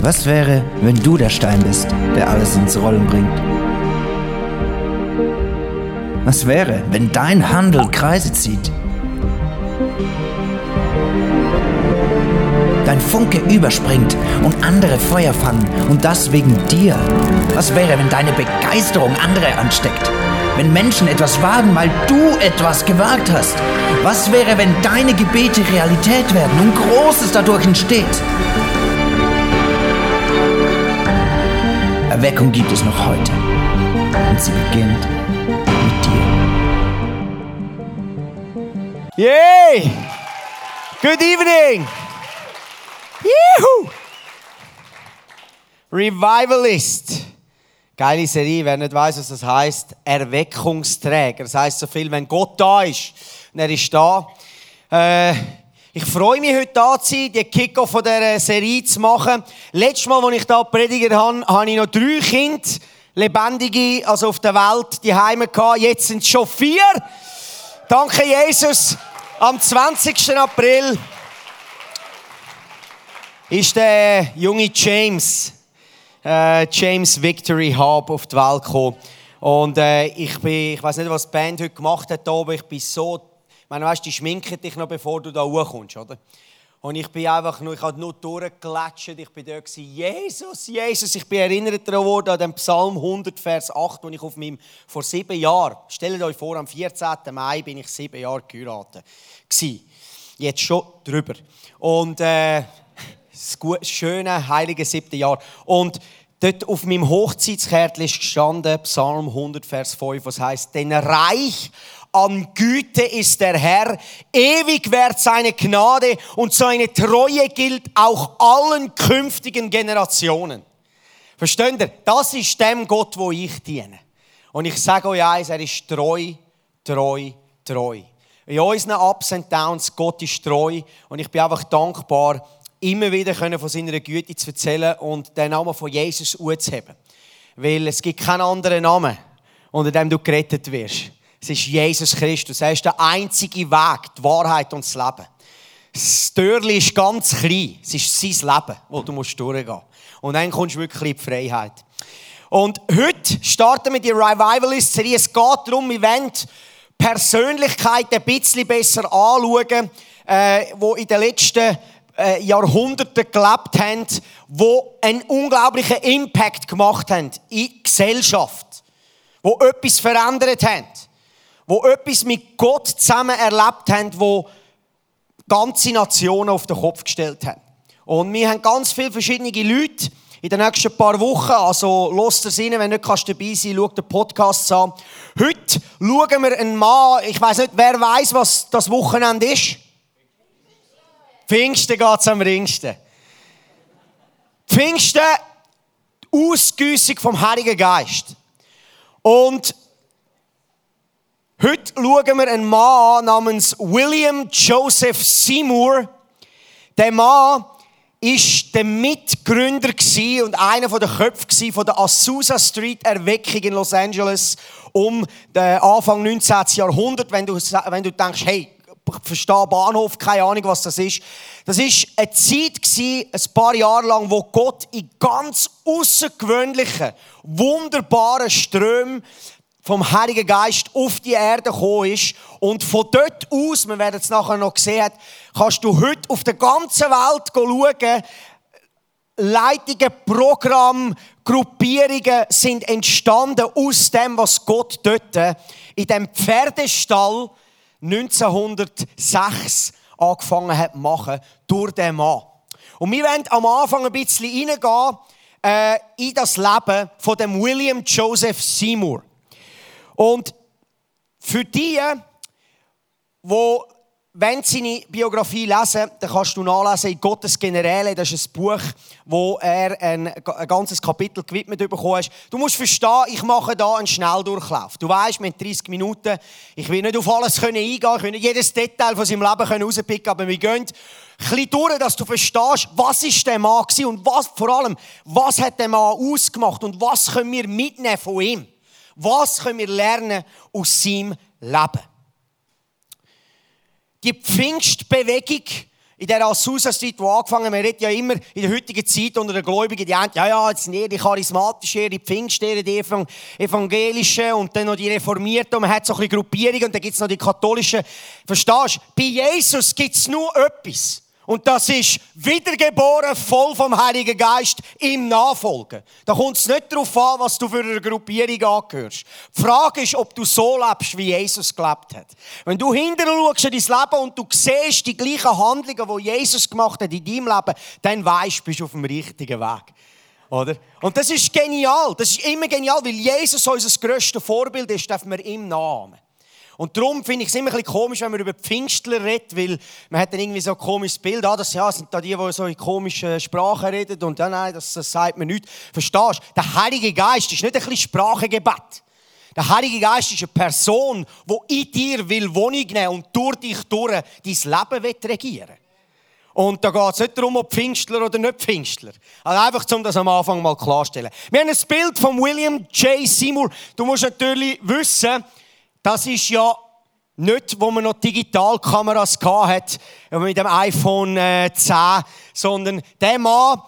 Was wäre, wenn du der Stein bist, der alles ins Rollen bringt? Was wäre, wenn dein Handel Kreise zieht? Dein Funke überspringt und andere Feuer fangen und das wegen dir. Was wäre, wenn deine Begeisterung andere ansteckt? Wenn Menschen etwas wagen, weil du etwas gewagt hast? Was wäre, wenn deine Gebete Realität werden und Großes dadurch entsteht? Erweckung gibt es noch heute. Und sie beginnt mit dir. Yay! Good evening! Juhu! Revivalist. Geile Serie, wer nicht weiß, was das heißt, Erweckungsträger. Das heißt so viel, wenn Gott da ist und er ist da. Äh, ich freue mich, heute da zu sein, die Kickoff von dieser Serie zu machen. Letztes Mal, als ich da predigt habe, habe ich noch drei Kinder, lebendige, also auf der Welt, die Heime gehabt. Jetzt sind es schon vier. Danke, Jesus. Am 20. April ist der junge James, äh, James Victory Hub auf die Welt gekommen. Und äh, ich bin, ich weiß nicht, was die Band heute gemacht hat, aber ich bin so, ich meine, weißt, die schminken dich noch, bevor du da hochkommst, oder? Und ich bin einfach nur, ich habe nur durchgelatscht, ich bin da gewesen, Jesus, Jesus, ich bin erinnert worden an den Psalm 100, Vers 8, wo ich auf meinem, vor sieben Jahren, stellt euch vor, am 14. Mai bin ich sieben Jahre geheiratet. Gewesen. Jetzt schon drüber. Und, äh, das schöne, heilige siebte Jahr. Und dort auf meinem Hochzeitskärtchen ist gestanden, Psalm 100, Vers 5, was heißt, denn reich an Güte ist der Herr, ewig währt seine Gnade und seine Treue gilt auch allen künftigen Generationen. Versteht ihr? Das ist dem Gott, wo ich diene. Und ich sage euch eins, er ist treu, treu, treu. In unseren Ups und Downs, Gott ist treu und ich bin einfach dankbar, immer wieder von seiner Güte zu erzählen und den Namen von Jesus anzuheben. Weil es gibt keinen anderen Namen, unter dem du gerettet wirst. Es ist Jesus Christus. Er ist der einzige Weg, die Wahrheit und das Leben. Das Türchen ist ganz klein. Es ist sein Leben, wo du durchgehen musst. Und dann kommst du wirklich in die Freiheit. Und heute starten wir die Revivalist-Serie. Es geht darum, wir wollen Persönlichkeiten ein bisschen besser anschauen, äh, die in den letzten äh, Jahrhunderte gelebt haben, wo einen unglaublichen Impact gemacht haben in die Gesellschaft, wo etwas verändert haben, wo etwas mit Gott zusammen erlebt haben, wo ganze Nationen auf den Kopf gestellt haben. Und wir haben ganz viele verschiedene Leute in den nächsten paar Wochen. Also, lasst es rein, wenn du nicht dabei sein schau den Podcast an. Heute schauen wir einen Mann, ich weiß nicht, wer weiß, was das Wochenende ist. Pfingsten geht es am ringsten. Pfingsten, Ausgüssung vom Heiligen Geist. Und heute schauen wir einen Mann namens William Joseph Seymour. Der Mann ist der Mitgründer und einer der Köpfe von der Azusa Street Erweckung in Los Angeles um den Anfang 19. Jahrhundert. Wenn du, wenn du denkst, hey, verstehe Bahnhof, keine Ahnung, was das ist. Das war eine Zeit, ein paar Jahre lang, wo Gott in ganz außergewöhnlichen, wunderbaren Strömen vom Heiligen Geist auf die Erde gekommen ist. Und von dort aus, wir werden es nachher noch sehen, kannst du heute auf der ganzen Welt schauen, Leitungen, Programme, Gruppierungen sind entstanden aus dem, was Gott dort in dem Pferdestall 1906 angefangen hat zu machen, durch den Mann. Und wir wollen am Anfang ein bisschen reingehen äh, in das Leben von dem William Joseph Seymour. Und für die, die wenn Sie seine Biografie lesen, dann kannst du nachlesen in Gottes Generäle. Das ist ein Buch, wo er ein, ganzes Kapitel gewidmet bekommen hat. Du musst verstehen, ich mache da einen Schnelldurchlauf. Du weißt, mit 30 Minuten, ich will nicht auf alles eingehen, ich will nicht jedes Detail von seinem Leben herauspicken, aber wir gehen ein bisschen durch, dass du verstehst, was ist der Mann gewesen und was, vor allem, was hat der Mann ausgemacht und was können wir mitnehmen von ihm? Was können wir lernen aus seinem Leben? Die Pfingstbewegung in der Azusa-Zeit, die angefangen haben, man redet ja immer in der heutigen Zeit unter den Gläubigen, die haben, ja, ja, jetzt sind eher die charismatischen, die Pfingststellen, die evangelischen und dann noch die Reformierten und man hat so ein bisschen Gruppierungen und dann gibt es noch die katholischen. Verstehst du? Bei Jesus gibt es nur etwas. Und das ist wiedergeboren, voll vom Heiligen Geist im Nachfolgen. Da kommt es nicht darauf an, was du für eine Gruppierung angehörst. Die Frage ist, ob du so lebst, wie Jesus gelebt hat. Wenn du hinterher schaust in dein Leben und du siehst die gleichen Handlungen, die Jesus gemacht hat in deinem Leben, dann weißt du, bist auf dem richtigen Weg. Oder? Und das ist genial. Das ist immer genial, weil Jesus unser grösstes Vorbild ist, dürfen wir ihm nachahmen. Und darum finde ich es immer ein bisschen komisch, wenn man über Pfingstler redet, weil man hat dann irgendwie so ein komisches Bild, ah, das ja, sind da die, die so in komischen Sprachen reden und ja, nein, das, das sagt man nicht. Verstehst du? Der Heilige Geist ist nicht ein bisschen Sprachengebet. Der Heilige Geist ist eine Person, die in dir will Wohnung nehmen und durch dich durch dein Leben will regieren und da geht es nicht darum, ob Pfingstler oder nicht Pfingstler. Also einfach, um das am Anfang mal klarzustellen. Wir haben ein Bild von William J. Seymour. Du musst natürlich wissen, das ist ja nicht, wo man noch Digitalkameras hat mit dem iPhone 10, äh, sondern der Mann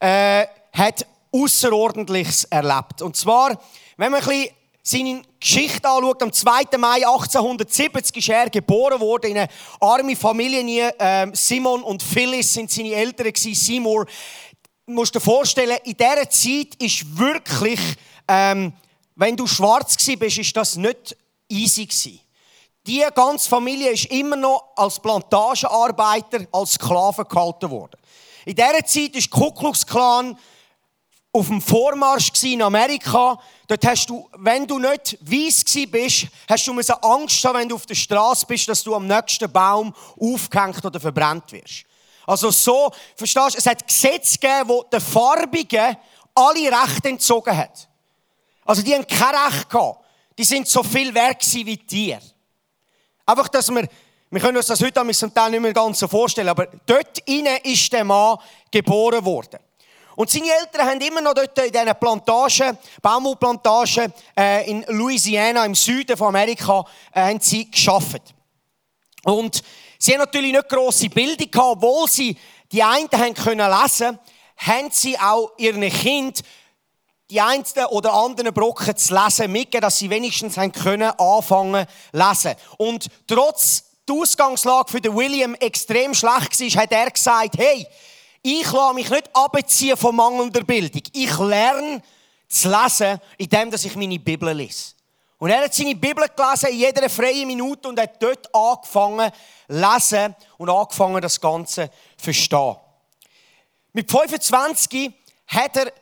äh, hat Außerordentliches erlebt. Und zwar, wenn man ein bisschen seine Geschichte anschaut, am 2. Mai 1870 ist er geboren worden in einer armen Familie. Ähm, Simon und Phyllis sind seine Eltern gewesen, Seymour. Du musst dir vorstellen, in dieser Zeit ist wirklich, ähm, wenn du schwarz bist, ist das nicht easy gewesen. Die ganze Familie ist immer noch als Plantagenarbeiter, als Sklaven gehalten worden. In dieser Zeit ist Ku Klux Klan auf dem Vormarsch in Amerika. Dort hast du, wenn du nicht weiss bist, hast du Angst haben, wenn du auf der Straße bist, dass du am nächsten Baum aufgehängt oder verbrannt wirst. Also so, verstehst du, es hat Gesetze gegeben, die den Farbigen alle Rechte entzogen hat. Also die haben kein Recht gehabt die sind so viel wert wie dir. Einfach, dass wir, wir können uns das heute zum Teil nicht mehr ganz so vorstellen, aber dort innen ist der Mann geboren worden. Und seine Eltern haben immer noch dort in diesen Plantagen, Baumwollplantagen äh, in Louisiana, im Süden von Amerika, äh, haben sie geschafft. Und sie haben natürlich nicht grosse Bildung gehabt, obwohl sie die einen haben können lesen, haben sie auch ihren Kind die einen oder anderen Brocken zu lesen mitgeben, dass sie wenigstens haben können anfangen lesen. Und trotz der Ausgangslage für den William extrem schlecht war, hat er gesagt, hey, ich lasse mich nicht abziehen von mangelnder Bildung. Ich lerne zu lesen, indem ich meine Bibel lese. Und er hat seine Bibel gelesen in jeder freien Minute und hat dort angefangen zu lesen und angefangen, das Ganze zu verstehen. Mit 25 hat er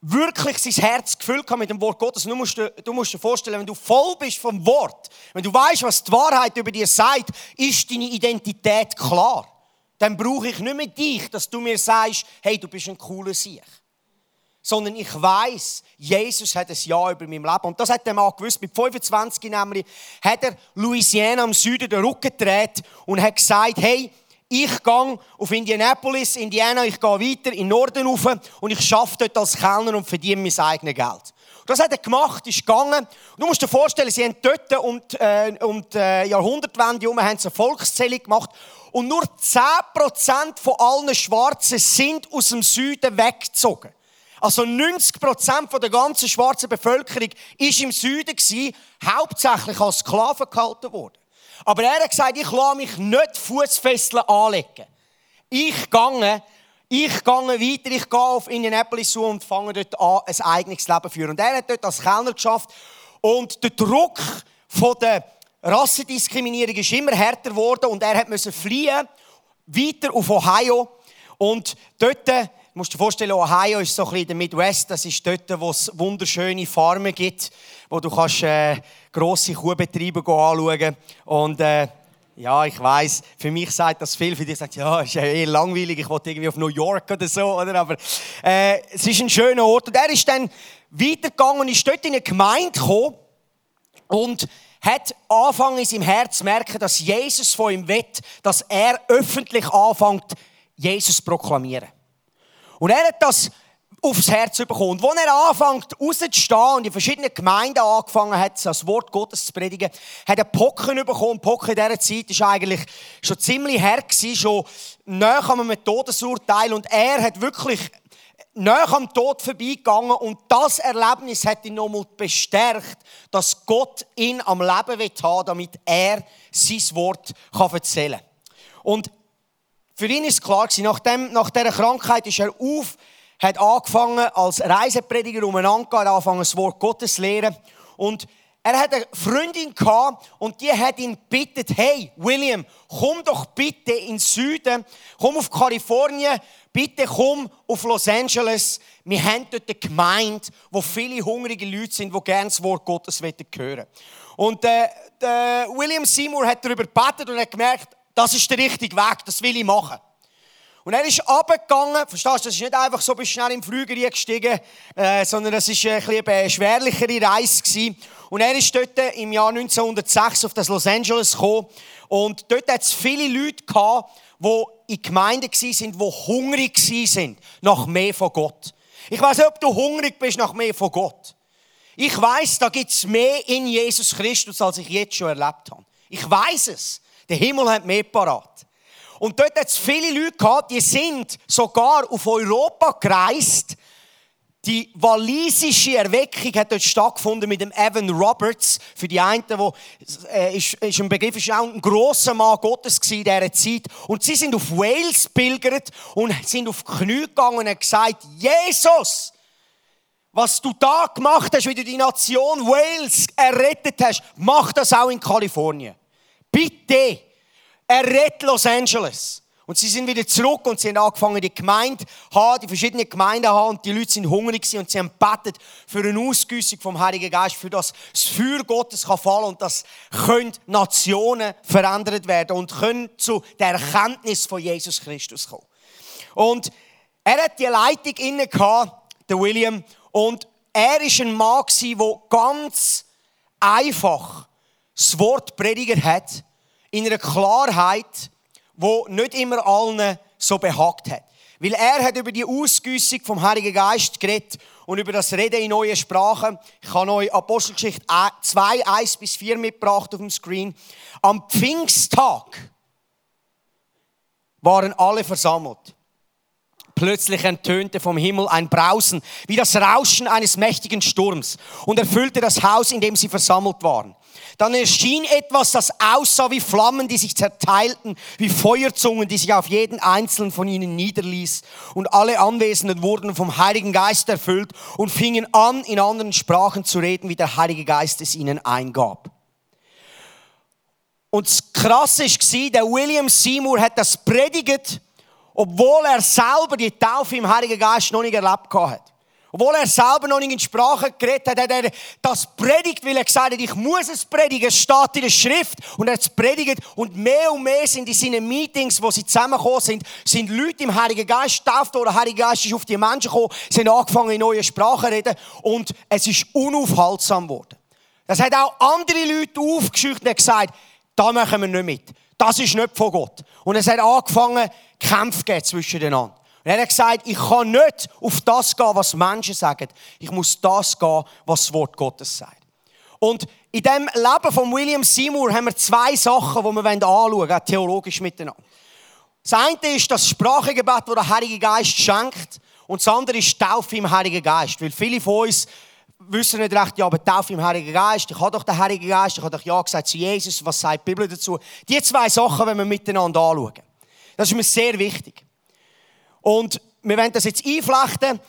wirklich sein Herz gefüllt mit dem Wort Gottes. Du musst, dir, du musst dir vorstellen, wenn du voll bist vom Wort, wenn du weißt, was die Wahrheit über dir sagt, ist deine Identität klar. Dann brauche ich nicht mehr dich, dass du mir sagst, hey, du bist ein cooler Sieg. Sondern ich weiß, Jesus hat ein Ja über mein Leben. Und das hat der Mann gewusst. Mit 25 nämlich hat er Louisiana am Süden den Rücken gedreht und hat gesagt, hey, ich gehe auf Indianapolis, Indiana, ich gehe weiter in den Norden rauf und ich arbeite dort als Kellner und verdiene mein eigenes Geld. Das hat er gemacht, ist gegangen. Du musst dir vorstellen, sie haben dort um die, äh, um die äh, Jahrhundertwende herum eine Volkszählung gemacht und nur 10% von allen Schwarzen sind aus dem Süden weggezogen. Also 90% der ganzen schwarzen Bevölkerung ist im Süden hauptsächlich als Sklaven gehalten worden. Aber er hat gesagt, ich lasse mich nicht Fußfesseln anlegen. Ich gehe, ich gehe weiter, ich gehe auf Indianapolis zu und fange dort an, ein eigenes Leben zu führen. Und er hat dort als Kellner geschafft. Und der Druck von der Rassendiskriminierung ist immer härter geworden und er musste fliehen, weiter auf Ohio. Und dort musst dir vorstellen, Ohio ist so ein bisschen der Midwest. Das ist dort, wo es wunderschöne Farmen gibt, wo du kannst äh, grosse Kuhbetriebe anschauen Und äh, ja, ich weiß, für mich sagt das viel. Für dich sagt ja, ist ja eher langweilig. Ich wollte irgendwie auf New York oder so, oder? Aber äh, es ist ein schöner Ort. Und er ist dann weitergegangen und ist dort in eine Gemeinde gekommen und hat angefangen in seinem Herz zu merken, dass Jesus von ihm will, dass er öffentlich anfängt, Jesus zu proklamieren. Und er hat das aufs Herz bekommen. Und als er anfängt rauszustehen und in verschiedenen Gemeinden angefangen hat, das Wort Gottes zu predigen, hat er Pocken bekommen. Pocken in dieser Zeit war eigentlich schon ziemlich her schon näher am Todesurteil. Und er hat wirklich näher am Tod vorbeigegangen und das Erlebnis hat ihn nochmal bestärkt, dass Gott ihn am Leben will haben, damit er sein Wort erzählen kann. Und für ihn ist klar gewesen, nach, dem, nach dieser Krankheit ist er auf, hat angefangen als Reiseprediger umeinander, hat angefangen das Wort Gottes zu lehren und er hat eine Freundin gehabt und die hat ihn bittet, hey William, komm doch bitte ins Süden, komm auf Kalifornien, bitte komm auf Los Angeles. Wir haben dort eine Gemeinde, wo viele hungrige Leute sind, die gerne das Wort Gottes hören Und äh, William Seymour hat darüber gebetet und hat gemerkt, das ist der richtige Weg, das will ich machen. Und er ist abgegangen, verstehst du, das ist nicht einfach so bis schnell im Flüger gestiegen, äh, sondern es war ein eine schwerlichere Reise gewesen. Und er ist dort im Jahr 1906 auf das Los Angeles gekommen. Und dort hat es viele Leute gehabt, die in Gemeinden waren, die hungrig waren nach mehr von Gott. Ich weiß nicht, ob du hungrig bist nach mehr von Gott. Ich weiß, da gibt es mehr in Jesus Christus, als ich jetzt schon erlebt habe. Ich weiß es. Der Himmel hat mehr parat. Und dort hat es viele Leute gehabt, die sind sogar auf Europa gereist. Die walisische Erweckung hat dort stattgefunden mit dem Evan Roberts. Für die einen, wo äh, ist, ist ein Begriff, ist auch ein grosser Mann Gottes in dieser Zeit. Und sie sind auf Wales pilgert und sind auf Knie gegangen und haben gesagt, Jesus, was du da gemacht hast, wie du die Nation Wales errettet hast, mach das auch in Kalifornien. Bitte. Er rettet Los Angeles. Und sie sind wieder zurück und sie haben angefangen, die Gemeinde haben, die verschiedenen Gemeinden haben und die Leute sind hungrig und sie haben betet für eine Ausgüssung vom Heiligen Geist, für das das Feuer Gottes kann fallen und das können Nationen verändert werden und können zu der Erkenntnis von Jesus Christus kommen. Und er hat die Leitung inne gehabt, der William, und er ist ein Mann der ganz einfach das Wort prediger hat in einer Klarheit, wo nicht immer allen so behagt hat. Weil er hat über die Ausgüssung vom Heiligen Geist geredet und über das Reden in neuen Sprachen. Ich habe euch Apostelgeschichte 2, 1 bis 4 mitgebracht auf dem Screen. Am Pfingsttag waren alle versammelt. Plötzlich enttönte vom Himmel ein Brausen, wie das Rauschen eines mächtigen Sturms, und erfüllte das Haus, in dem sie versammelt waren. Dann erschien etwas, das aussah wie Flammen, die sich zerteilten, wie Feuerzungen, die sich auf jeden einzelnen von ihnen niederließ. Und alle Anwesenden wurden vom Heiligen Geist erfüllt und fingen an, in anderen Sprachen zu reden, wie der Heilige Geist es ihnen eingab. Und das Krasse war, der William Seymour hat das predigt, obwohl er selber die Taufe im Heiligen Geist noch nicht erlebt hat. Obwohl er selber noch nicht in Sprache geredet hat, hat er das predigt, weil er gesagt hat, ich muss es predigen. Es steht in der Schrift und er hat es predigt. Und mehr und mehr sind in seinen Meetings, wo sie zusammengekommen sind, sind Leute im Heiligen Geist getauft oder der Heilige Geist ist auf die Menschen gekommen, haben angefangen in neue Sprachen zu reden und es ist unaufhaltsam geworden. Das hat auch andere Leute aufgeschüchtert und gesagt, da machen wir nicht mit. Das ist nicht von Gott. Und es hat angefangen, Kämpfe zwischen den anderen. Und er hat gesagt, ich kann nicht auf das gehen, was Menschen sagen. Ich muss das gehen, was das Wort Gottes sagt. Und in dem Leben von William Seymour haben wir zwei Sachen, die wir anschauen wollen, theologisch miteinander. Das eine ist das Sprachengebet, das der Heilige Geist schenkt. Und das andere ist Taufe im Heiligen Geist. Weil viele von uns wissen nicht recht, ja, aber Taufe im Heiligen Geist, ich habe doch den Heiligen Geist, ich habe doch Ja gesagt zu Jesus, was sagt die Bibel dazu? Die zwei Sachen wenn wir miteinander anschauen. Das ist mir sehr wichtig. Und wir werden das jetzt einflechten.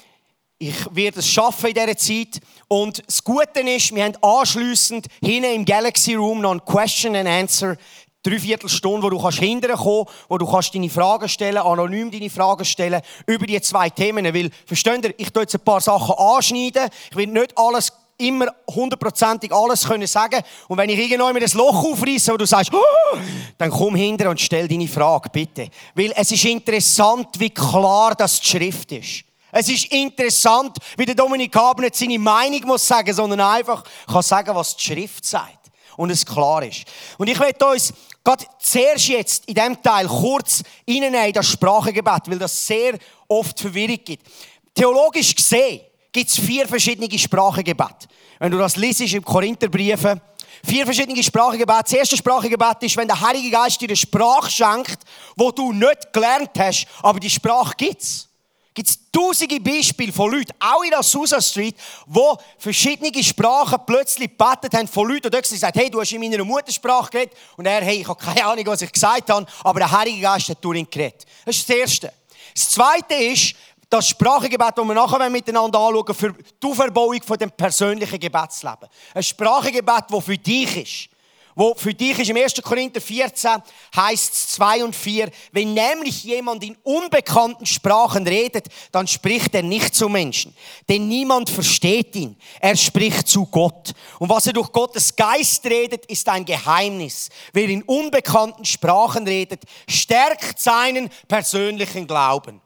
Ich werde es schaffen in dieser Zeit. Und das Gute ist, wir haben anschliessend hinten im Galaxy Room noch ein Question and Answer dreiviertel Stunde, wo du kannst hinterher kommen, wo du kannst deine Fragen stellen, anonym deine Fragen stellen über die zwei Themen. Weil, versteht ihr, ich tue jetzt ein paar Sachen anschneiden. Ich will nicht alles immer hundertprozentig alles können sagen. Und wenn ich irgendwann mir das Loch aufreiße, wo du sagst, oh, dann komm hinter und stell deine Frage, bitte. Weil es ist interessant, wie klar das die Schrift ist. Es ist interessant, wie der Dominik Haber nicht seine Meinung muss sagen, sondern einfach kann sagen, was die Schrift sagt. Und es klar ist. Und ich werde uns gerade zuerst jetzt in diesem Teil kurz reinnehmen in das Sprachengebet, weil das sehr oft Verwirrung gibt. theologisch gesehen gibt es vier verschiedene Sprachengebete. Wenn du das liest im Korintherbriefen, vier verschiedene Sprachengebete. Das erste Sprachengebet ist, wenn der Heilige Geist dir eine Sprache schenkt, wo du nicht gelernt hast, aber die Sprache gibt's. Gibt es tausende Beispiele von Leuten, auch in der Susa Street, wo verschiedene Sprachen plötzlich gebetet haben von Leuten, die gesagt haben, hey, du hast in meiner Muttersprache geredet. Und er, hey, ich habe keine Ahnung, was ich gesagt habe, aber der Heilige Geist hat durch ihn geredet. Das ist das Erste. Das Zweite ist, das Sprachengebet, das wir nachher miteinander anschauen, für die Auferbauung von dem persönlichen Gebetsleben. Ein Sprachengebet, das für dich ist. Wo für dich ist im 1. Korinther 14 heißt es 2 und 4, wenn nämlich jemand in unbekannten Sprachen redet, dann spricht er nicht zu Menschen, denn niemand versteht ihn. Er spricht zu Gott. Und was er durch Gottes Geist redet, ist ein Geheimnis. Wer in unbekannten Sprachen redet, stärkt seinen persönlichen Glauben.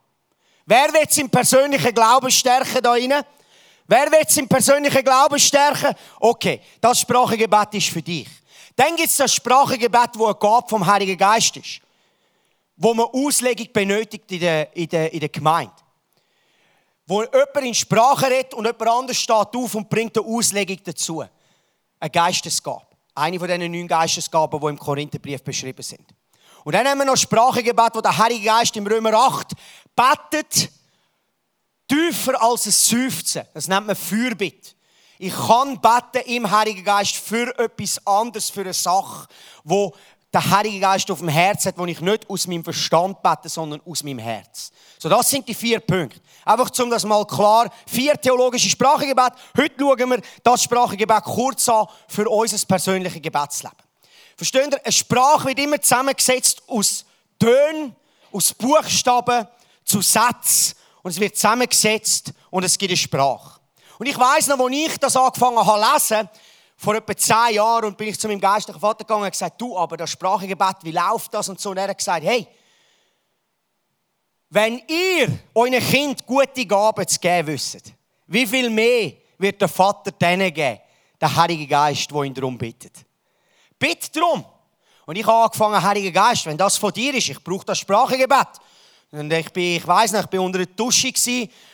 Wer wird im persönlichen Glauben stärken da rein? Wer wird im persönlichen Glauben stärken? Okay, das Sprachengebet ist für dich. Dann gibt es das Sprachengebet, wo ein Gabe vom Heiligen Geist ist. Wo man Auslegung benötigt in der, in der, in der Gemeinde. Wo jemand in Sprache redet und jemand anders steht auf und bringt eine Auslegung dazu. Eine Geistesgabe. Eine von diesen neun Geistesgaben, die im Korintherbrief beschrieben sind. Und dann haben wir noch Sprachengebet, wo der Heilige Geist im Römer 8 betet tiefer als ein Seufzen. Das nennt man Fürbitte. Ich kann beten im Heiligen Geist für etwas anderes, für eine Sache, wo der Heilige Geist auf dem Herz hat, wo ich nicht aus meinem Verstand bete, sondern aus meinem Herz. So, das sind die vier Punkte. Einfach um das mal klar. Vier theologische Sprachengebet. Heute schauen wir das Sprachengebet kurz an für unser persönliches Gebetsleben. Versteht ihr? Eine Sprache wird immer zusammengesetzt aus Tönen, aus Buchstaben, zu Sätzen. Und es wird zusammengesetzt und es gibt eine Sprache. Und ich weiß noch, als ich das angefangen habe zu lesen, vor etwa zehn Jahren, und bin ich zu meinem geistlichen Vater gegangen und gesagt, du, aber das Sprachengebet, wie läuft das? Und so. Und er hat gesagt, hey, wenn ihr euren Kind gute Gaben zu geben wisst, wie viel mehr wird der Vater denen geben, der Heilige Geist, der ihn darum bittet? Bitte darum. Und ich habe angefangen, Heiliger Geist, wenn das von dir ist, ich brauche das Sprachengebet. Und ich bin, ich weiss nicht, ich bin unter der Dusche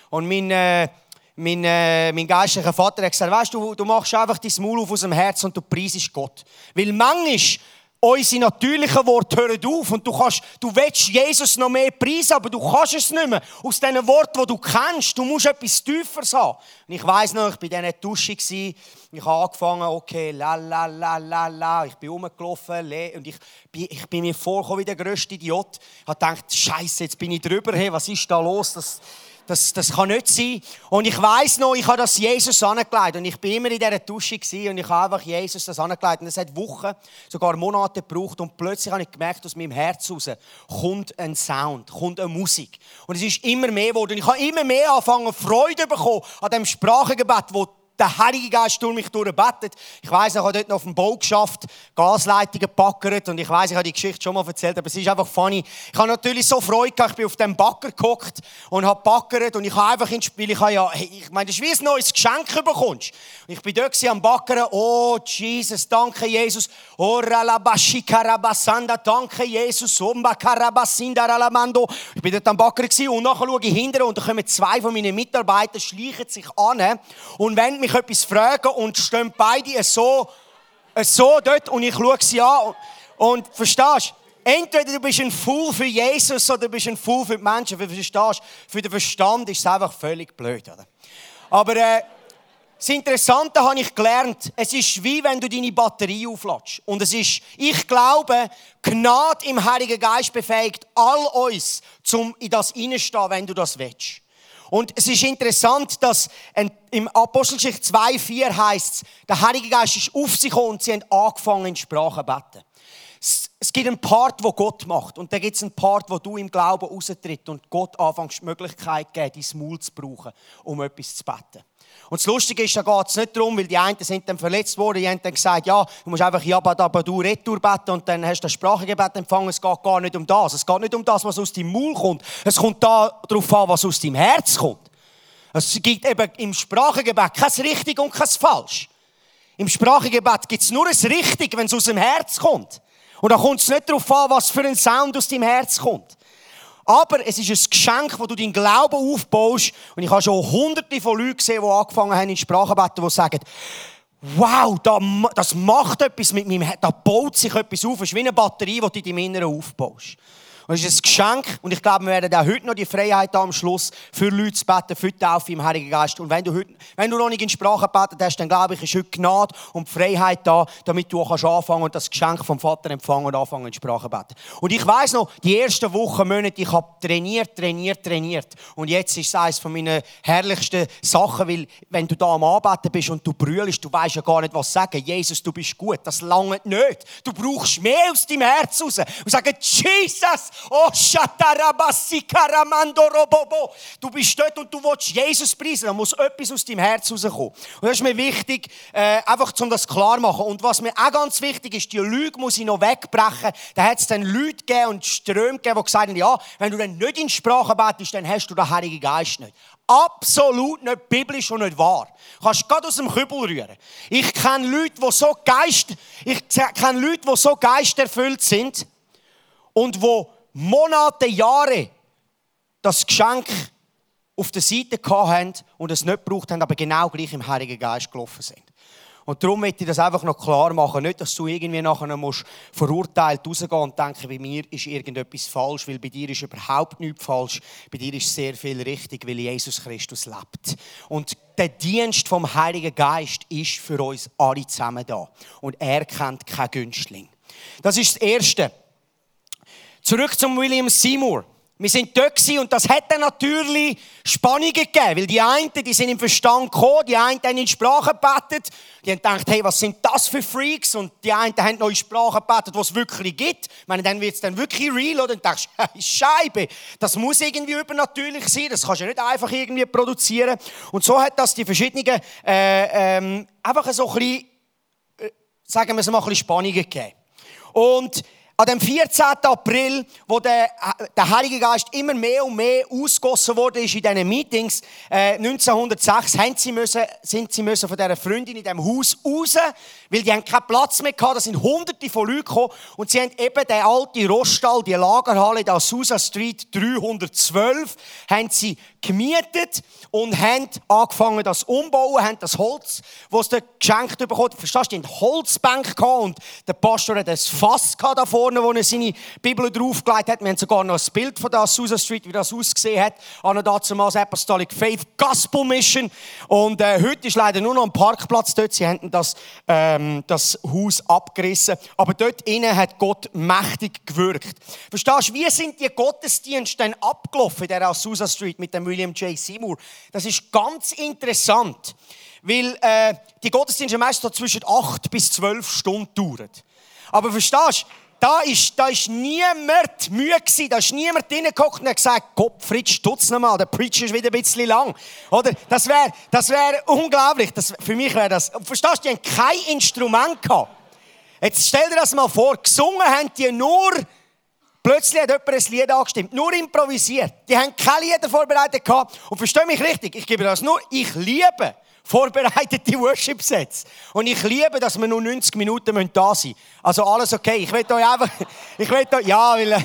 und mein, äh, mein, äh, mein geistlicher Vater hat gesagt, weißt du, du machst einfach dein Maul auf aus dem Herz und du preisest Gott. Weil manchmal unsere natürlichen Worte hören auf und du kannst, du willst Jesus noch mehr preisen, aber du kannst es nicht mehr. Aus diesen Worten, die du kennst, du musst etwas Tieferes haben. Und ich weiss noch, ich war in dieser Dusche, ich habe angefangen, okay, la la la la la, ich bin rumgelaufen und ich bin, ich bin mir vorgekommen wie der grösste Idiot. Ich habe gedacht, Scheiße, jetzt bin ich drüber, hey, was ist da los? Das, das, das kann nicht sein. Und ich weiß noch, ich habe das Jesus angelegt. Und ich bin immer in dieser Dusche und ich habe einfach Jesus das angelegt. Und es hat Wochen, sogar Monate gebraucht. Und plötzlich habe ich gemerkt, aus meinem Herz raus kommt ein Sound, kommt eine Musik. Und es ist immer mehr geworden. Und ich habe immer mehr angefangen, Freude bekommen an dem Sprachengebet, das der Heilige Geist durch mich durchbetet. Ich weiß, ich habe dort noch auf dem Bau geschafft, Gasleitungen gebackert und ich weiß, ich habe die Geschichte schon mal erzählt, aber es ist einfach funny. Ich habe natürlich so Freude gehabt, ich bin auf dem Backer gehockt und habe backert und ich habe einfach ins Spiel, ich habe ja, ich meine, das ist wie ein neues Geschenk bekommst. Und ich bin dort am Backern, oh Jesus, danke Jesus, oh ralabashikarabasanda, danke Jesus, omba karabasinda ralamando. Ich bin dort am Backer und nachher schaue ich hinterher und da kommen zwei von meinen Mitarbeitern, schleichen sich an und wenn mich mich etwas fragen und stehen beide so, so dort und ich schaue sie an. Und, und verstehst Entweder du bist ein Fool für Jesus oder du bist ein Fool für die Menschen. Verstehst Für den Verstand ist es einfach völlig blöd. Oder? Aber äh, das Interessante habe ich gelernt, es ist wie wenn du deine Batterie aufladest. Und es ist, ich glaube, Gnade im Heiligen Geist befähigt all uns, zum in das hineinstehen, wenn du das willst. Und es ist interessant, dass im Apostelgeschichte 2,4 heißt es, der Heilige Geist ist auf sich gekommen und sie haben angefangen in Sprache zu beten. Es gibt einen Part, wo Gott macht. Und dann gibt es einen Part, wo du im Glauben raustritt und Gott anfängst, die Möglichkeit geben, dein Maul zu brauchen, um etwas zu beten. Und das Lustige ist, da geht es nicht darum, weil die einen sind dann verletzt worden, die haben dann gesagt, ja, du musst einfach Jabadabadu Retour beten und dann hast du das Sprachengebet empfangen. Es geht gar nicht um das. Es geht nicht um das, was aus deinem Maul kommt. Es kommt darauf an, was aus deinem Herz kommt. Es gibt eben im Sprachengebet kein richtig und kein falsch. Im Sprachengebet gibt es nur ein richtig, wenn es aus dem Herz kommt. Und da kommt es nicht darauf an, was für ein Sound aus deinem Herz kommt. Aber es ist ein Geschenk, wo du deinen Glauben aufbaust. Und ich habe schon hunderte von Leuten gesehen, die angefangen haben in Sprachenbetten, die sagen, wow, das macht etwas mit meinem Herzen, da baut sich etwas auf. Es ist wie eine Batterie, die du in deinem Inneren aufbaust. Und es ist ein Geschenk. Und ich glaube, wir werden auch heute noch die Freiheit haben, am Schluss für Leute zu beten, für die Taufe im Heiligen Geist. Und wenn du, heute, wenn du noch nicht in Sprache gebetet hast, dann glaube ich, ist heute Gnade und Freiheit da, damit du auch anfangen kannst und das Geschenk vom Vater empfangen und anfangen in Sprache zu beten. Und ich weiß noch, die ersten Wochen, Monate, ich habe trainiert, trainiert, trainiert. Und jetzt ist es eines von meinen herrlichsten Sachen, weil wenn du da am Arbeiten bist und du brüllst, du weißt ja gar nicht, was sagen. Jesus, du bist gut. Das lange nicht. Du brauchst mehr aus deinem Herz raus. Und sagen, Jesus, Oh, Robobo. Du bist dort und du willst Jesus preisen. Da muss etwas aus deinem Herz rauskommen. Und das ist mir wichtig, äh, einfach um das klar zu machen. Und was mir auch ganz wichtig ist, die Lüge muss ich noch wegbrechen. Da hat es dann Leute gegeben und Ströme gegeben, die gesagt haben, ja, wenn du dann nicht in Sprache betest, dann hast du den Heiligen Geist nicht. Absolut nicht biblisch und nicht wahr. Du kannst gerade aus dem Kübel rühren. Ich kenne Leute, die so Geist, ich kenne Leute, die so geisterfüllt sind und die Monate, Jahre das Geschenk auf der Seite haben und es nicht gebraucht haben, aber genau gleich im Heiligen Geist gelaufen sind. Und darum möchte ich das einfach noch klar machen. Nicht, dass du irgendwie nachher musst verurteilt rausgehen und denken, bei mir ist irgendetwas falsch, weil bei dir ist überhaupt nichts falsch. Bei dir ist sehr viel richtig, weil Jesus Christus lebt. Und der Dienst vom Heiligen Geist ist für uns alle zusammen da. Und er kennt keinen Günstling. Das ist das Erste. Zurück zum William Seymour. Wir sind dort und das hätte natürlich Spannungen gegeben, weil die einen, die sind im Verstand gekommen, die einen haben in Sprache gebetet, die haben gedacht, hey, was sind das für Freaks? Und die einen haben neue Sprache gebetet, die es wirklich gibt. Ich meine, dann wird es dann wirklich real, oder? Und dann denkst hey, Scheibe, das muss irgendwie übernatürlich sein, das kannst du nicht einfach irgendwie produzieren. Und so hat das die verschiedenen, äh, ähm, einfach so ein bisschen, äh, sagen wir es mal, ein bisschen Spannungen gegeben. Und an dem 14. April, wo der, der Heilige Geist immer mehr und mehr ausgossen wurde ist in diesen Meetings, äh, 1906, haben sie müssen, sind sie müssen von dieser Freundin in diesem Haus raus, weil die haben keinen Platz mehr gehabt. Da sind hunderte von Leuten gekommen und sie haben eben den alten Roststall, die Lagerhalle, da Susa Street 312, haben sie gemietet und haben angefangen, das umbauen, haben das Holz, das sie geschenkt bekommen. Verstehst du, die Holzbank gehabt und der Pastor hat ein Fass da vorne, wo er seine Bibel draufgelegt hat. Wir haben sogar noch ein Bild von der Susa Street, wie das ausgesehen hat. An damals Apostolic Faith Gospel Mission. Und äh, heute ist leider nur noch ein Parkplatz dort. Sie haben das, ähm, das Haus abgerissen. Aber dort innen hat Gott mächtig gewirkt. Verstehst du, wie sind die Gottesdienste dann abgelaufen in der Azusa Street mit dem William J. Seymour. Das ist ganz interessant, weil äh, die Gottesdienste meistens zwischen 8 bis 12 Stunden dauern. Aber verstehst du, da ist, da ist niemand müde gewesen, da ist niemand reingeguckt und hat gesagt, Gott, Fritz, stutz nochmal, der Preach ist wieder ein bisschen lang. Oder? Das wäre, das wäre unglaublich. Das, für mich wäre das, verstehst du, die haben kein Instrument gehabt. Jetzt stell dir das mal vor, gesungen haben die nur Plötzlich hat jemand ein Lied angestimmt, nur improvisiert. Die haben keine Lieder vorbereitet gehabt. Und versteh mich richtig, ich gebe das nur, ich liebe vorbereitete Worship-Sets. Und ich liebe, dass wir nur 90 Minuten da sein müssen. Also alles okay. Ich will euch einfach, ich will euch, ja, weil, äh,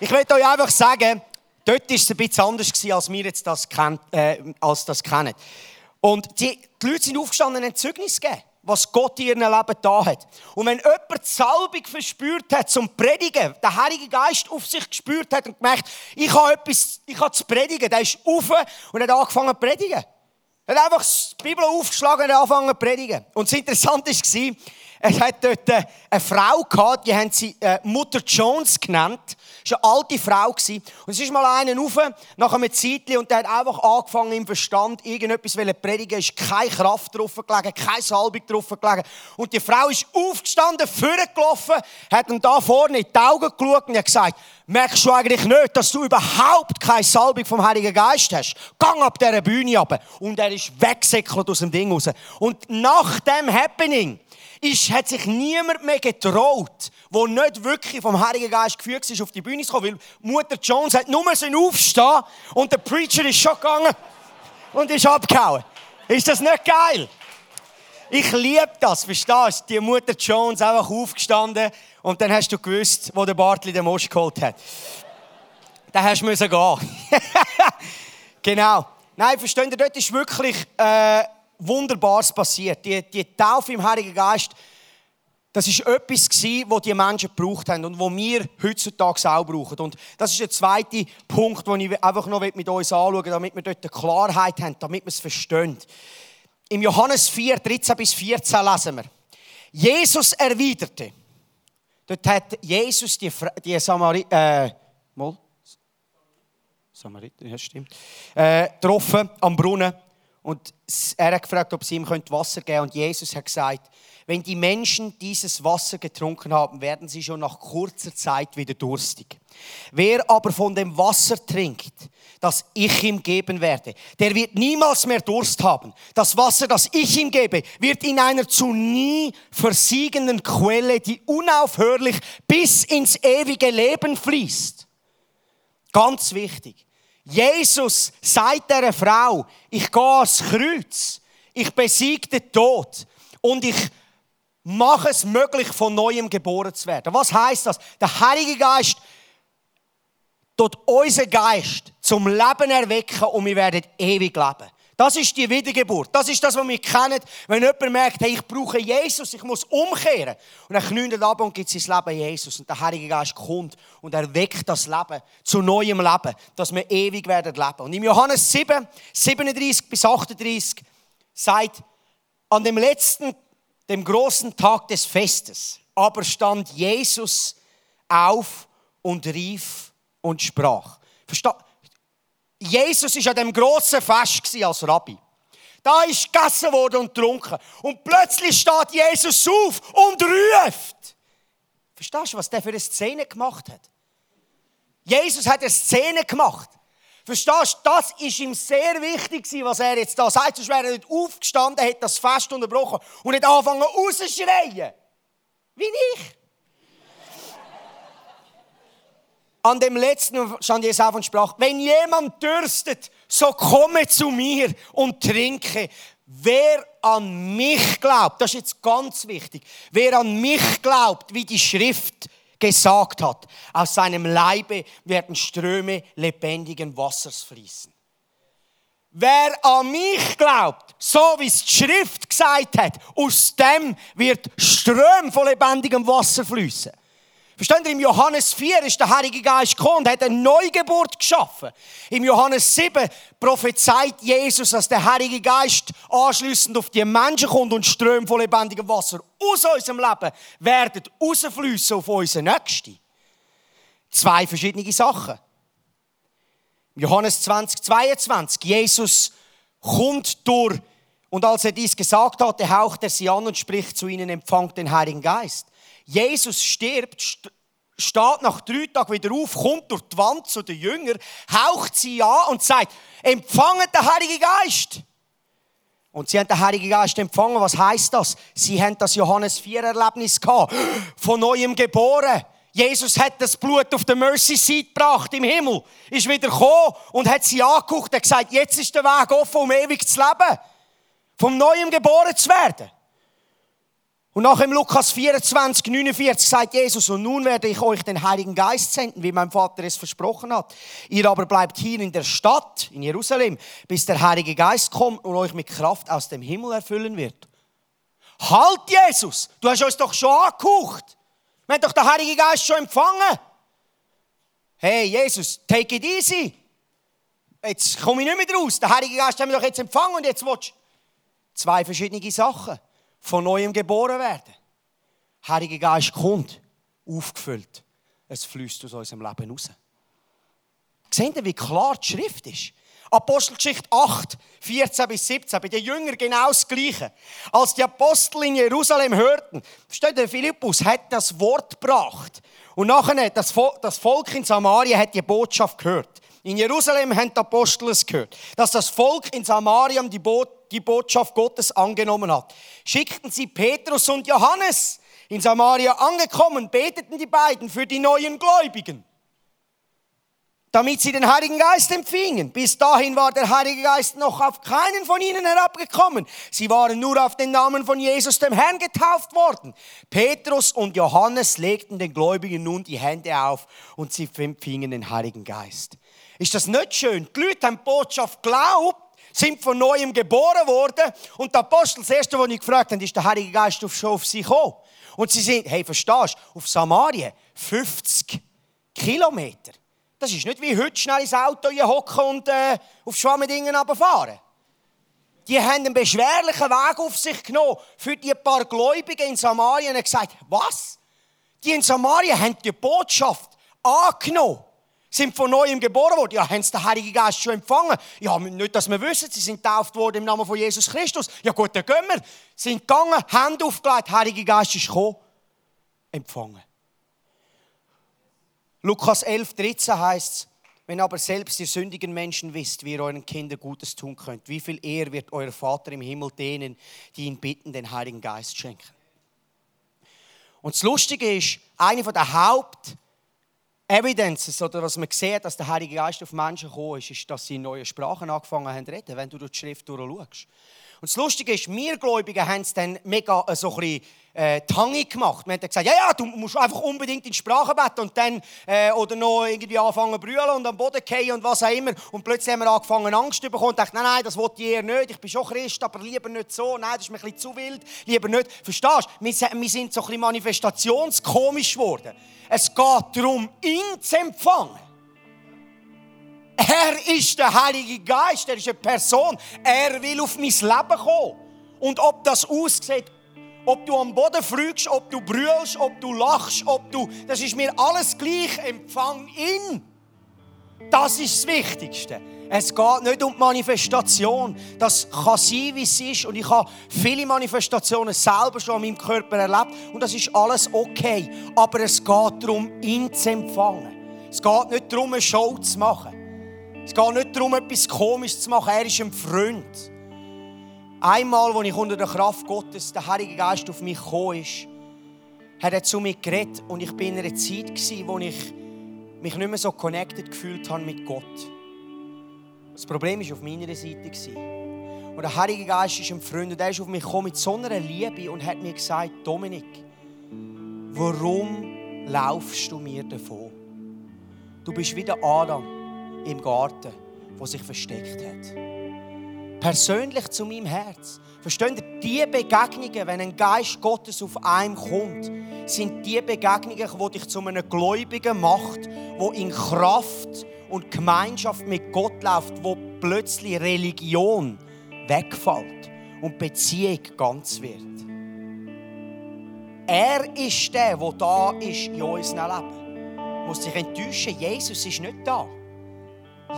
ich will euch einfach sagen, dort war es ein bisschen anders gewesen, als wir jetzt das, kennt, äh, als das kennen. Und die, die Leute sind aufgestanden und ein Zeugnis gegeben was Gott in ihrem Leben da hat. Und wenn jemand die Salbung verspürt hat zum Predigen, der Heilige Geist auf sich gespürt hat und gemerkt, ich habe etwas, ich habe zu predigen, der ist auf und hat angefangen zu predigen. Er hat einfach die Bibel aufgeschlagen und angefangen zu predigen. Und das Interessante war, es hat dort eine Frau gehabt, die haben sie äh, Mutter Jones genannt. War eine alte Frau. Und es ist mal einer rauf, nach einem Zeitchen, und der hat einfach angefangen im Verstand, irgendetwas zu predigen. Es ist keine Kraft drauf gelegen, keine Salbung drauf gelegen. Und die Frau ist aufgestanden, vorgelaufen, hat ihm da vorne in die Augen geschaut und hat gesagt, merkst du eigentlich nicht, dass du überhaupt keine Salbung vom Heiligen Geist hast? Gang ab dieser Bühne ab. Und er ist weggesäckelt aus dem Ding raus. Und nach dem Happening, ist, hat sich niemand mehr getraut, der nicht wirklich vom Heiligen Geist geführt ist, auf die Bühne zu kommen. Weil Mutter Jones hat nur aufstehen und der Preacher ist schon gegangen und ist abgehauen. Ist das nicht geil? Ich liebe das, verstehst du? Die Mutter Jones einfach aufgestanden und dann hast du gewusst, wo der Bartli den Mosch geholt hat. Da hast du gehen. genau. Nein, versteht ihr, dort ist wirklich äh, Wunderbares passiert. Die, die Taufe im Heiligen Geist, das ist etwas gewesen, was die Menschen gebraucht haben und was wir heutzutage auch brauchen. Und das ist der zweite Punkt, den ich einfach noch mit uns anschauen will, damit wir dort eine Klarheit haben, damit wir es verstehen. Im Johannes 4, 13 bis 14 lesen wir. Jesus erwiderte. Dort hat Jesus die, die Samariter, äh, mal, Samariter, ja stimmt, äh, getroffen am Brunnen und er hat gefragt, ob sie ihm Wasser geben Und Jesus hat gesagt, wenn die Menschen dieses Wasser getrunken haben, werden sie schon nach kurzer Zeit wieder durstig. Wer aber von dem Wasser trinkt, das ich ihm geben werde, der wird niemals mehr Durst haben. Das Wasser, das ich ihm gebe, wird in einer zu nie versiegenden Quelle, die unaufhörlich bis ins ewige Leben fließt. Ganz wichtig. Jesus sagt der Frau, ich gehe ans Kreuz, ich besiege den Tod und ich mache es möglich, von neuem geboren zu werden. Was heißt das? Der Heilige Geist tut unseren Geist zum Leben erwecken und wir werden ewig leben. Das ist die Wiedergeburt. Das ist das, was wir kennen, wenn jemand merkt, hey, ich brauche Jesus, ich muss umkehren. Und er ab und gibt sein Leben Jesus. Und der Heilige Geist kommt und er weckt das Leben zu neuem Leben, dass wir ewig werden leben. Und im Johannes 7, 37 bis 38 sagt, an dem letzten, dem großen Tag des Festes, aber stand Jesus auf und rief und sprach. Versteht? Jesus war an dem grossen Fest als Rabbi. Da ist gegessen worden und getrunken. Und plötzlich steht Jesus auf und ruft. Verstehst du, was der für eine Szene gemacht hat? Jesus hat eine Szene gemacht. Verstehst du, das ist ihm sehr wichtig, was er jetzt da sagt. Sonst wäre er nicht aufgestanden, hätte das Fest unterbrochen und nicht angefangen rauszuschreien. Wie ich. An dem letzten stand Jesus auf und sprach, wenn jemand dürstet, so komme zu mir und trinke. Wer an mich glaubt, das ist jetzt ganz wichtig, wer an mich glaubt, wie die Schrift gesagt hat, aus seinem Leibe werden Ströme lebendigen Wassers fließen. Wer an mich glaubt, so wie es die Schrift gesagt hat, aus dem wird Ström von lebendigem Wasser fließen. Versteht ihr, im Johannes 4 ist der Heilige Geist gekommen und hat eine Neugeburt geschaffen. Im Johannes 7 prophezeit Jesus, dass der Heilige Geist anschließend auf die Menschen kommt und Ströme von lebendigem Wasser aus unserem Leben werden rausfließen auf unsere Nächste. Zwei verschiedene Sachen. Im Johannes 20, 22, Jesus kommt durch und als er dies gesagt hatte, haucht er sie an und spricht zu ihnen, empfangt den Heiligen Geist. Jesus stirbt, steht nach drei Tagen wieder auf, kommt durch die Wand zu den Jüngern, haucht sie an und sagt, empfangen den Heiligen Geist. Und sie haben den Heiligen Geist empfangen. Was heißt das? Sie haben das Johannes 4 Erlebnis gehabt. Von neuem geboren. Jesus hat das Blut auf der Mercy Seat gebracht im Himmel. Ist wieder gekommen und hat sie angeguckt und gesagt, jetzt ist der Weg offen, um ewig zu leben. Vom neuem geboren zu werden. Und nach dem Lukas 24, 49 sagt Jesus, und nun werde ich euch den Heiligen Geist senden, wie mein Vater es versprochen hat. Ihr aber bleibt hier in der Stadt, in Jerusalem, bis der Heilige Geist kommt und euch mit Kraft aus dem Himmel erfüllen wird. Halt, Jesus! Du hast uns doch schon angehaucht. Wir haben doch den Heiligen Geist schon empfangen. Hey, Jesus, take it easy. Jetzt komme ich nicht mehr raus. Den Heiligen Geist haben wir doch jetzt empfangen und jetzt willst du... Zwei verschiedene Sachen von neuem geboren werden. Heilige Geist kommt, aufgefüllt. Es fließt aus unserem Leben raus. Seht ihr, wie klar die Schrift ist? Apostelgeschichte 8, 14 bis 17, bei den Jüngern genau das Gleiche. Als die Apostel in Jerusalem hörten, versteht ihr, Philippus hat das Wort gebracht. Und nachher, das Volk in Samaria hat die Botschaft gehört. In Jerusalem haben die Apostel es gehört, dass das Volk in Samaria die Botschaft die Botschaft Gottes angenommen hat. Schickten sie Petrus und Johannes. In Samaria angekommen, beteten die beiden für die neuen Gläubigen. damit sie den Heiligen Geist empfingen. Bis dahin war der Heilige Geist noch auf keinen von ihnen herabgekommen. Sie waren nur auf den Namen von Jesus, dem Herrn, getauft worden. Petrus und Johannes legten den Gläubigen nun die Hände auf und sie empfingen den Heiligen Geist. Ist das nicht schön? Die Leute haben Botschaft geglaubt, sind von neuem geboren worden und der Apostel, das erste, was ich gefragt habe, ist der Heilige Geist schon auf sie gekommen. Und sie sind, hey, verstehst du, auf Samarien 50 Kilometer. Das ist nicht wie heute schnell ins Auto hocken und äh, auf Schwammendingen runterfahren. Die haben einen beschwerlichen Weg auf sich genommen für die paar Gläubigen in Samarien und gesagt, was? Die in Samarien haben die Botschaft angenommen, sind von neuem geboren worden. Ja, haben sie den Heiligen Geist schon empfangen? Ja, nicht, dass wir wissen, sie sind getauft worden im Namen von Jesus Christus. Ja gut, dann gehen wir. Sind gegangen, Hände aufgelegt, Heilige Geist ist gekommen, empfangen. Lukas 11, 13 heißt es, wenn aber selbst ihr sündigen Menschen wisst, wie ihr euren Kindern Gutes tun könnt, wie viel eher wird euer Vater im Himmel denen, die ihn bitten, den Heiligen Geist schenken. Und das Lustige ist, eine der Haupt Evidences, oder was man sieht, dass der Heilige Geist auf Menschen gekommen ist, ist, dass sie in neuen Sprachen angefangen haben zu reden, wenn du durch die Schrift durchschaust. Und das Lustige ist, wir Gläubigen haben es dann mega äh, so ein bisschen äh, Tangi gemacht. Wir haben gesagt, ja, ja, du musst einfach unbedingt in Sprache beten und dann, äh, oder noch irgendwie anfangen zu und am Boden fallen und was auch immer. Und plötzlich haben wir angefangen, Angst zu bekommen und dachten, nein, nein, das will ich eher nicht. Ich bin schon Christ, aber lieber nicht so. Nein, das ist mir ein bisschen zu wild. Lieber nicht. Verstehst du? Wir sind so ein bisschen manifestationskomisch geworden. Es geht darum, ihn zu empfangen. Er ist der Heilige Geist, er ist eine Person. Er will auf mein Leben kommen. Und ob das aussieht, ob du am Boden frühst, ob du brüllst, ob du lachst, ob du, das ist mir alles gleich. Empfang ihn. Das ist das Wichtigste. Es geht nicht um die Manifestation. Das kann sein, wie es ist. Und ich habe viele Manifestationen selber schon an meinem Körper erlebt. Und das ist alles okay. Aber es geht darum, ihn zu empfangen. Es geht nicht darum, eine Show zu machen. Es geht nicht darum, etwas Komisches zu machen. Er ist ein Freund. Einmal, als ich unter der Kraft Gottes, der Heilige Geist auf mich gekommen ist, hat er zu mir geredet und ich war in einer Zeit, wo ich mich nicht mehr so connected gefühlt habe mit Gott. Das Problem war auf meiner Seite. Und der Heilige Geist ist ein Freund und er ist auf mich gekommen mit so einer Liebe und hat mir gesagt, Dominik, warum laufst du mir davon? Du bist wie der Adam im Garten, wo sich versteckt hat. Persönlich zu meinem Herz. Versteht ihr, die Begegnungen, wenn ein Geist Gottes auf einem kommt, sind die Begegnungen, die dich zu einem Gläubigen macht, wo in Kraft und Gemeinschaft mit Gott läuft, wo plötzlich Religion wegfällt und Beziehung ganz wird. Er ist der, der da ist in unserem Leben. Muss sich enttäuschen, Jesus ist nicht da.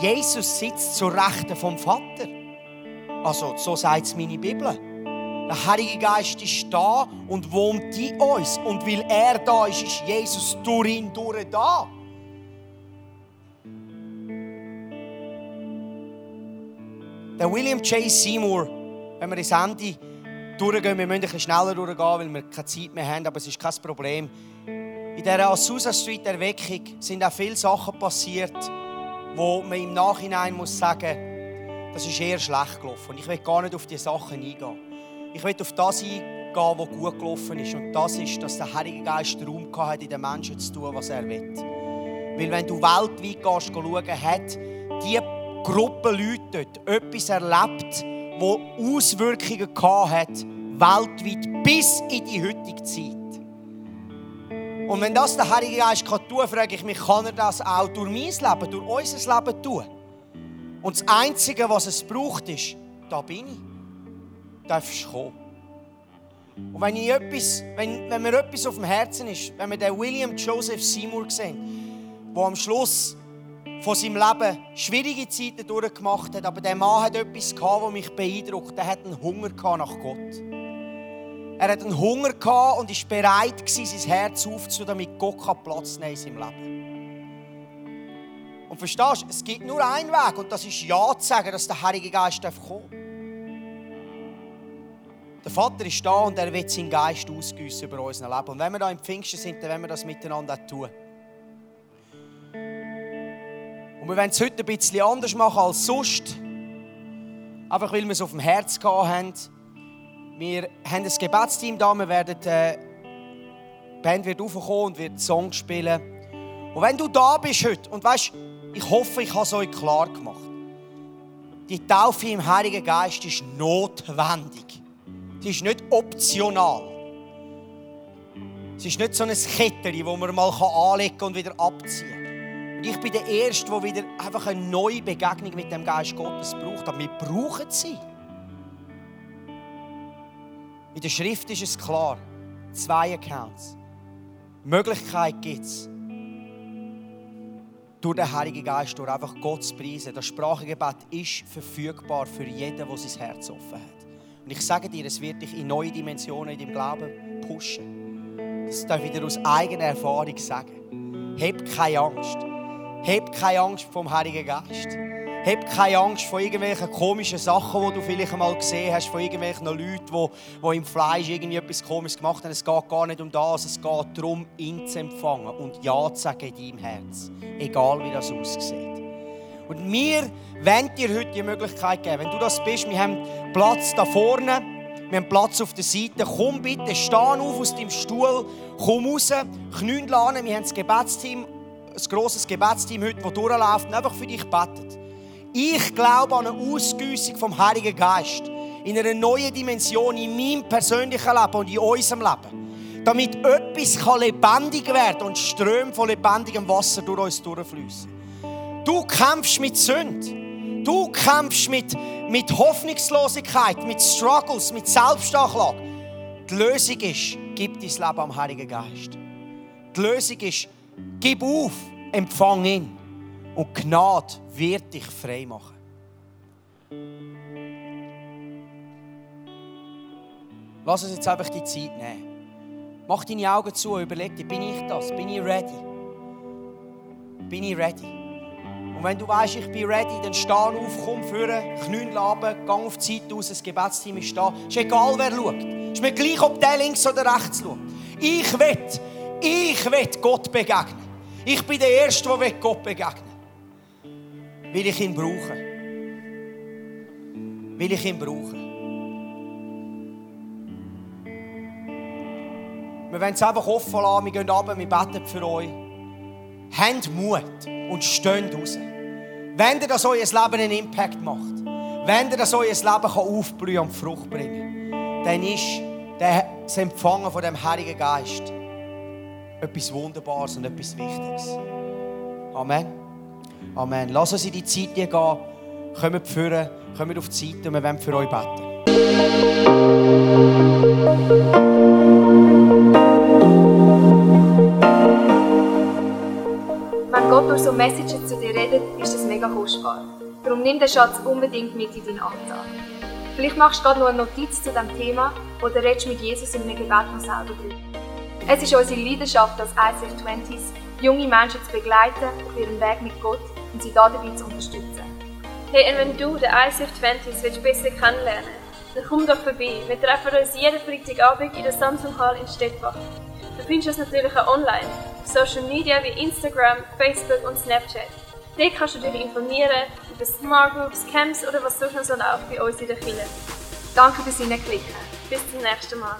Jesus sitzt zur Rechten vom Vater. Also, so sagt es meine Bibel. Der Heilige Geist ist da und wohnt in uns. Und weil er da ist, ist Jesus durch ihn durch da. Der William J. Seymour, wenn wir ins Ende durchgehen, wir müssen ein bisschen schneller durchgehen, weil wir keine Zeit mehr haben, aber es ist kein Problem. In dieser Azusa Street Erweckung sind auch viele Sachen passiert wo man im Nachhinein muss sagen, das ist eher schlecht gelaufen. Und ich will gar nicht auf diese Sachen eingehen. Ich will auf das eingehen, was gut gelaufen ist. Und das ist, dass der Heilige Geist Raum hat, in den Menschen zu tun, was er will. Weil wenn du weltweit gehst, schauen, hat diese Gruppe Leute dort etwas erlebt, das Auswirkungen hat, weltweit bis in die heutige Zeit. Und wenn das der Heilige Geist kann tun, frage ich mich, kann er das auch durch mein Leben, durch unser Leben tun? Und das Einzige, was es braucht, ist, da bin ich. Darfst du kommen. Und wenn, ich etwas, wenn, wenn mir etwas auf dem Herzen ist, wenn wir den William Joseph Seymour sehen, der am Schluss von seinem Leben schwierige Zeiten durchgemacht hat, aber der Mann hat etwas gehabt, das mich beeindruckt. Er hat einen Hunger nach Gott. Er hat einen Hunger gehabt und ist bereit sein Herz aufzutun, damit Gott Platz nehmen in seinem Leben. Und verstehst du, es gibt nur einen Weg und das ist Ja zu sagen, dass der Heilige Geist kommt. Der Vater ist da und er wird seinen Geist ausgüssen über unser Leben. Und wenn wir da im Pfingsten sind, dann werden wir das miteinander tun. Und wir wollen es heute ein bisschen anders machen als sonst. Einfach weil wir es auf dem Herz gehabt haben. Wir haben ein Gebetsteam da, wir werden, äh, die Band wird aufkommen und wird Songs spielen. Und wenn du da bist heute und weißt, ich hoffe, ich habe es euch klar gemacht. Die Taufe im Heiligen Geist ist notwendig. Sie ist nicht optional. Es ist nicht so ein Kettchen, das man mal anlegen kann und wieder abziehen kann. Und ich bin der Erste, der wieder einfach eine neue Begegnung mit dem Geist Gottes braucht. Aber wir brauchen sie. In der Schrift ist es klar. Zwei Accounts. Möglichkeit gibt es, durch den Heiligen Geist, durch einfach Gott zu preisen. Das Sprachengebet ist verfügbar für jeden, der sein Herz offen hat. Und ich sage dir, es wird dich in neue Dimensionen in deinem Glauben pushen. Das darf ich wieder aus eigener Erfahrung sagen. Hab keine Angst. Hab keine Angst vom Heiligen Geist. Hab keine Angst vor irgendwelchen komischen Sachen, die du vielleicht einmal gesehen hast, von irgendwelchen Leuten, die, die im Fleisch irgendwie etwas Komisches gemacht haben. Es geht gar nicht um das, es geht darum, ihn zu empfangen und Ja zu sagen in deinem Herz. Egal wie das aussieht. Und wir wollen dir heute die Möglichkeit geben, wenn du das bist, wir haben Platz da vorne, wir haben Platz auf der Seite. Komm bitte, steh auf aus deinem Stuhl, komm raus, knünn an. Wir haben das Gebetsteam, ein grosses Gebetsteam heute, das durchläuft und einfach für dich betet. Ich glaube an eine Ausgüssung vom Heiligen Geist in einer neuen Dimension in meinem persönlichen Leben und in unserem Leben. Damit etwas lebendig werden kann und Ströme von lebendigem Wasser durch uns durchfließen. Du kämpfst mit Sünden. Du kämpfst mit, mit Hoffnungslosigkeit, mit Struggles, mit Selbstanklage. Die Lösung ist, gib dein Leben am Heiligen Geist. Die Lösung ist, gib auf, empfang ihn. Und Gnade wird dich frei machen. Lass uns jetzt einfach die Zeit nehmen. Mach deine Augen zu und überleg dir, bin ich das? Bin ich ready? Bin ich ready? Und wenn du weißt, ich bin ready, dann steh auf, komm führen, knünn laben, geh auf die Zeit aus, das Gebetsteam ist da. Ist egal, wer schaut. Ist mir gleich, ob der links oder rechts schaut. Ich will, ich will Gott begegnen. Ich bin der Erste, der Gott begegnen will ich ihn brauchen. Will ich ihn brauchen. Wir wollen es einfach offen lassen, wir gehen runter, wir beten für euch. Habt Mut und steht raus. Wenn ihr das euer Leben einen Impact macht, wenn ihr das euer Leben aufblühen und Frucht bringen dann ist das Empfangen von dem Heiligen Geist etwas Wunderbares und etwas Wichtiges. Amen. Amen. Lass uns in die Zeit gehen. Kommt führen, kommt auf die Zeit und wir wollen für euch beten. Wenn Gott durch so Messages zu dir redet, ist das mega kostbar. Darum nimm den Schatz unbedingt mit in deinen Alltag. Vielleicht machst du gerade noch eine Notiz zu diesem Thema oder redest mit Jesus in einem Gebet noch selber drüber. Es ist unsere Leidenschaft als ICF 20s, junge Menschen zu begleiten auf ihrem Weg mit Gott und sie dabei zu unterstützen. Hey, und wenn du den ICF 20s willst besser kennenlernen dann komm doch vorbei. Wir treffen uns jeden Freitagabend in der Samsung Hall in Stettbach. Du findest uns natürlich auch online, auf Social Media wie Instagram, Facebook und Snapchat. Dort kannst du dich informieren über Smart Groups, Camps oder was sonst noch so läuft bei uns in der Kirche. Danke fürs Hineinklicken. Bis zum nächsten Mal.